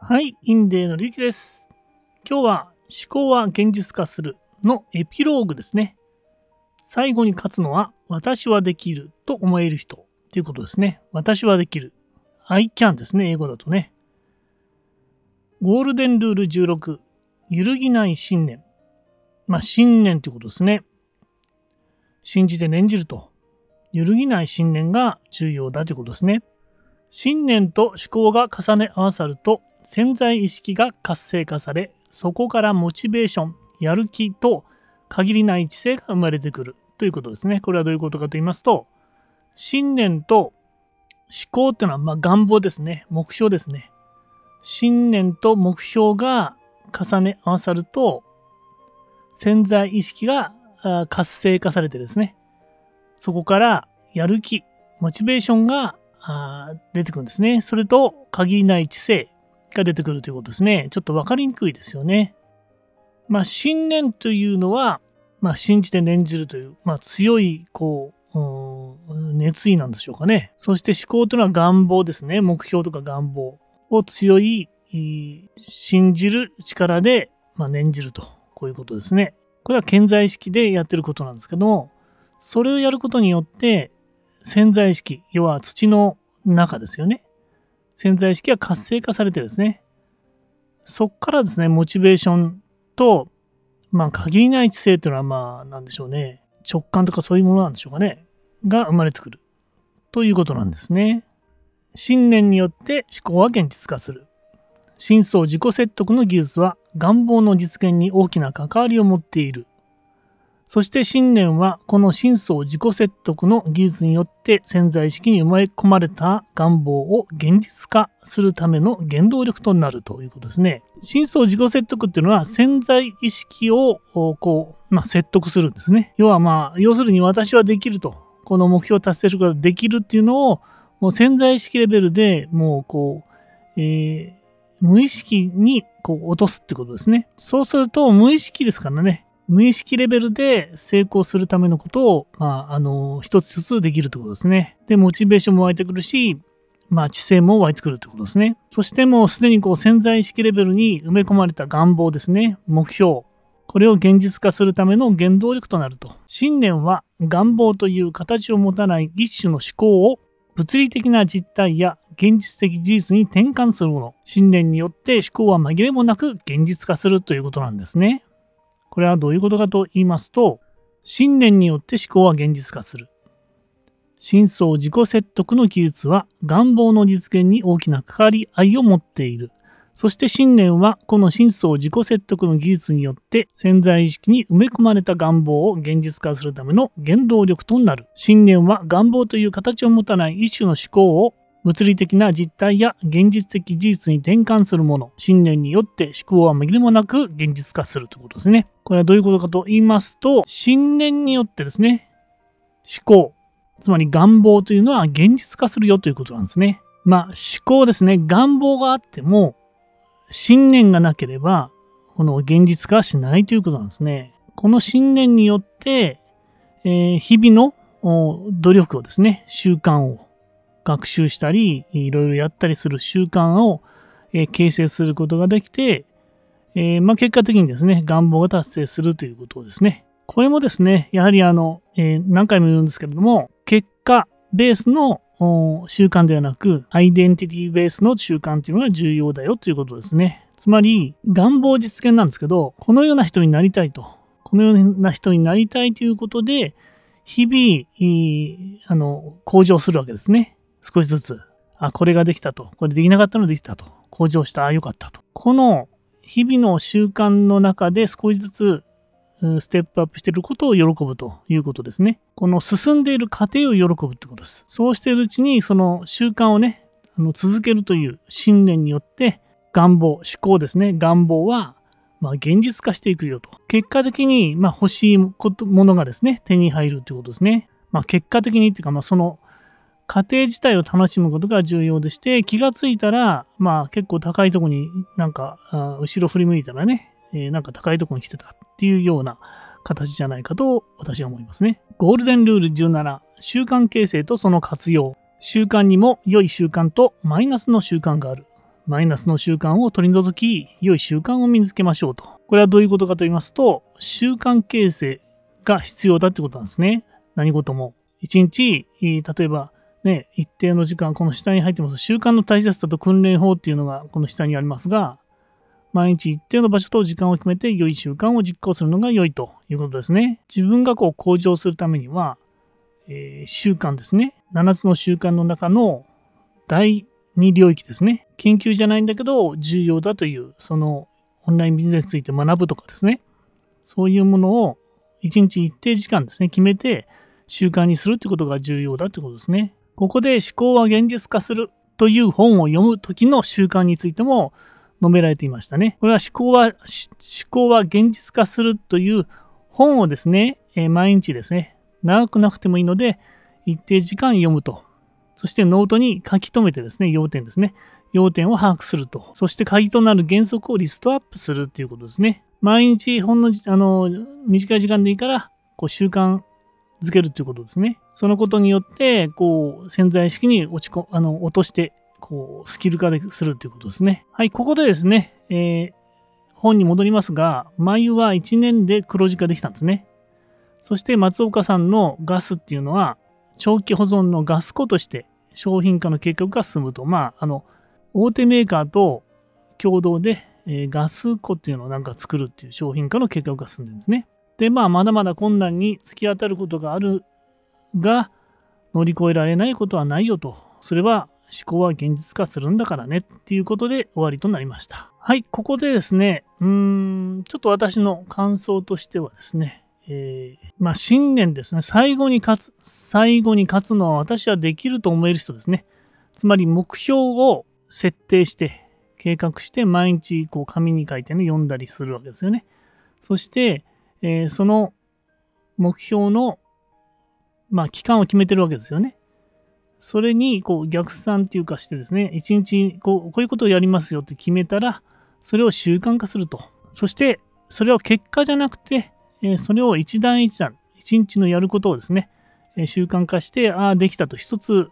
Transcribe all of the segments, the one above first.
はい、インデーのりゅうきです。今日は思考は現実化するのエピローグですね。最後に勝つのは私はできると思える人ということですね。私はできる。I can ですね、英語だとね。ゴールデンルール16。揺るぎない信念。まあ、信念ということですね。信じて念じると。揺るぎない信念が重要だということですね。信念と思考が重ね合わさると潜在意識が活性化され、そこからモチベーション、やる気と限りない知性が生まれてくるということですね。これはどういうことかと言いますと、信念と思考っていうのはま願望ですね。目標ですね。信念と目標が重ね合わさると、潜在意識が活性化されてですね、そこからやる気、モチベーションが出てくるんですね。それと限りない知性が出てくるということですね。ちょっと分かりにくいですよね。まあ、信念というのは、まあ、信じて念じるという、まあ、強い、こう、熱意なんでしょうかね。そして思考というのは願望ですね。目標とか願望を強い、信じる力で、まあ、念じると。こういうことですね。これは健在意識でやってることなんですけども、それをやることによって、潜在意識、要は土の中ですよね。潜在意識が活性化されてですね、そっからですね、モチベーションと、まあ、限りない知性というのは、まあ、なんでしょうね、直感とかそういうものなんでしょうかね、が生まれてくる。ということなんですね。信念によって思考は現実化する。真相自己説得の技術は願望の実現に大きな関わりを持っている。そして信念はこの真相自己説得の技術によって潜在意識に埋め込まれた願望を現実化するための原動力となるということですね。真相自己説得っていうのは潜在意識をこう、まあ、説得するんですね。要はまあ、要するに私はできると。この目標を達成することができるっていうのをもう潜在意識レベルでもうこう、えー、無意識にこう落とすってことですね。そうすると無意識ですからね。無意識レベルで成功するためのことを、まあ、あの、一つずつできるってことですね。で、モチベーションも湧いてくるし、まあ、知性も湧いてくるってことですね。そしてもうすでにこう潜在意識レベルに埋め込まれた願望ですね。目標。これを現実化するための原動力となると。信念は願望という形を持たない一種の思考を物理的な実態や現実的事実に転換するもの。信念によって思考は紛れもなく現実化するということなんですね。これはどういうことかと言いますと、信念によって思考は現実化する。真相自己説得の技術は願望の実現に大きな関わり合いを持っている。そして信念はこの真相自己説得の技術によって潜在意識に埋め込まれた願望を現実化するための原動力となる。信念は願望という形を持たない一種の思考を物理的な実態や現実的事実に転換するもの、信念によって思考は紛れもなく現実化するということですね。これはどういうことかと言いますと、信念によってですね、思考、つまり願望というのは現実化するよということなんですね。まあ思考ですね、願望があっても、信念がなければ、この現実化しないということなんですね。この信念によって、えー、日々の努力をですね、習慣を学習したり、いろいろやったりする習慣を、え、形成することができて、えー、まあ、結果的にですね、願望が達成するということですね。これもですね、やはりあの、えー、何回も言うんですけれども、結果ベースの習慣ではなく、アイデンティティベースの習慣というのが重要だよということですね。つまり、願望実現なんですけど、このような人になりたいと。このような人になりたいということで、日々、あの、向上するわけですね。少しずつ、あ、これができたと。これできなかったのできたと。向上した、あ、よかったと。この日々の習慣の中で少しずつステップアップしていることを喜ぶということですね。この進んでいる過程を喜ぶってことです。そうしているうちに、その習慣をね、あの続けるという信念によって、願望、思考ですね。願望は、まあ、現実化していくよと。結果的に、まあ、欲しいものがですね、手に入るということですね。まあ、結果的にっていうか、まあ、その過程自体を楽しむことが重要でして、気がついたら、まあ結構高いとこになんか、あ後ろ振り向いたらね、えー、なんか高いとこに来てたっていうような形じゃないかと私は思いますね。ゴールデンルール17、習慣形成とその活用。習慣にも良い習慣とマイナスの習慣がある。マイナスの習慣を取り除き、良い習慣を身につけましょうと。これはどういうことかと言いますと、習慣形成が必要だってことなんですね。何事も。一日、例えば、ね、一定の時間、この下に入ってます。習慣の大切さと訓練法っていうのがこの下にありますが、毎日一定の場所と時間を決めて良い習慣を実行するのが良いということですね。自分がこう向上するためには、えー、習慣ですね。7つの習慣の中の第2領域ですね。研究じゃないんだけど重要だという、そのオンラインビジネスについて学ぶとかですね。そういうものを1日一定時間ですね、決めて習慣にするということが重要だということですね。ここで思考は現実化するという本を読む時の習慣についても述べられていましたね。これは思考は、思考は現実化するという本をですね、え、毎日ですね、長くなくてもいいので、一定時間読むと。そしてノートに書き留めてですね、要点ですね。要点を把握すると。そして鍵となる原則をリストアップするということですね。毎日ほんのあの短い時間でいいから、こう習慣づけるということですね。そのことによって、こう潜在意識に落ちこあの落としてこう、スキル化するということですね。はい、ここでですね、えー、本に戻りますが、眉は1年で黒字化できたんですね。そして松岡さんのガスっていうのは、長期保存のガス庫として商品化の計画が進むと、まあ、あの、大手メーカーと共同で、えー、ガス庫っていうのをなんか作るっていう商品化の計画が進んでるんですね。で、まあ、まだまだ困難に突き当たることがあるが、乗り越えられないことはないよと。それは思考は現実化するんだからねっていうことで終わりとなりました。はい、ここでですね、うーん、ちょっと私の感想としてはですね、えー、まあ信念ですね、最後に勝つ、最後に勝つのは私はできると思える人ですね。つまり目標を設定して、計画して毎日こう紙に書いてね、読んだりするわけですよね。そして、えー、その目標の、まあ、期間を決めてるわけですよね。それにこう逆算っていうかしてですね、一日こうこういうことをやりますよって決めたら、それを習慣化すると。そして、それを結果じゃなくて、えそれを一段一段、一日のやることをですね、え習慣化して、ああ、できたと、一つ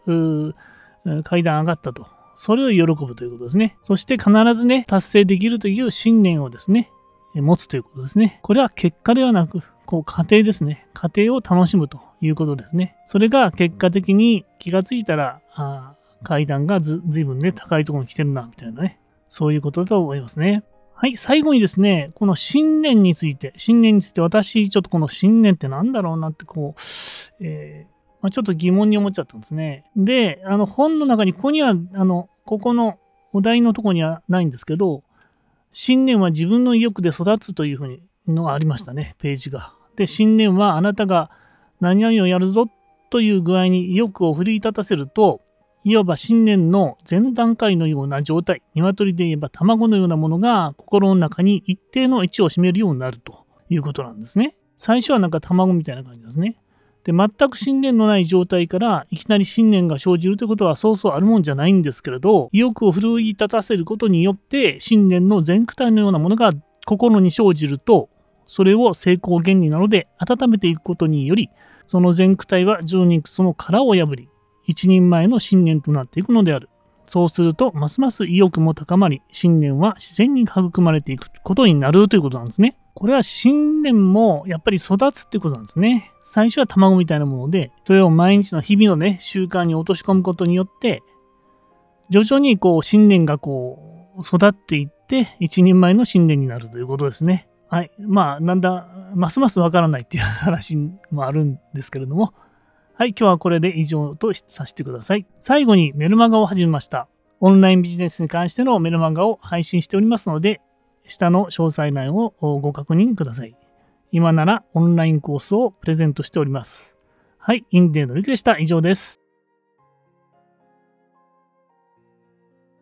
階段上がったと。それを喜ぶということですね。そして必ずね、達成できるという信念をですね、持つということですね。これは結果ではなく、こう過程ですね。過程を楽しむということですね。それが結果的に気がついたら、あ階段がずずいぶんね、高いところに来てるな、みたいなね。そういうことだと思いますね。はい、最後にですね、この信念について、信念について私、ちょっとこの信念って何だろうなって、こう、えー、ま、ちょっと疑問に思っちゃったんですね。で、あの本の中に、ここには、あの、ここのお題のとこにはないんですけど、信念は自分の意欲で育つというふうにのがありましたね、ページが。で、信念はあなたが何々をやるぞという具合に意欲を奮い立たせると、いわば信念の前段階のような状態、鶏で言えば卵のようなものが心の中に一定の位置を占めるようになるということなんですね。最初はなんか卵みたいな感じですね。で、全く信念のない状態からいきなり信念が生じるということはそうそうあるもんじゃないんですけれど、意欲を奮い立たせることによって信念の全躯体のようなものが心に生じると、それを成功原理なので温めていくことにより、その全躯体は常にその殻を破り、一人前の信念となっていくのである。そうすると、ますます意欲も高まり、信念は自然に育まれていくことになるということなんですね。これは信念もやっぱり育つってことなんですね。最初は卵みたいなもので、それを毎日の日々のね、習慣に落とし込むことによって、徐々にこう信念がこう育っていって、一人前の信念になるということですね。はい。まあ、なんだ、ますますわからないっていう話もあるんですけれども、はい。今日はこれで以上とさせてください。最後にメルマガを始めました。オンラインビジネスに関してのメルマガを配信しておりますので、下の詳細欄をご確認ください。今ならオンラインコースをプレゼントしております。はい、インデーのりくでした。以上です。